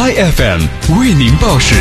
Hi FM 为您报时。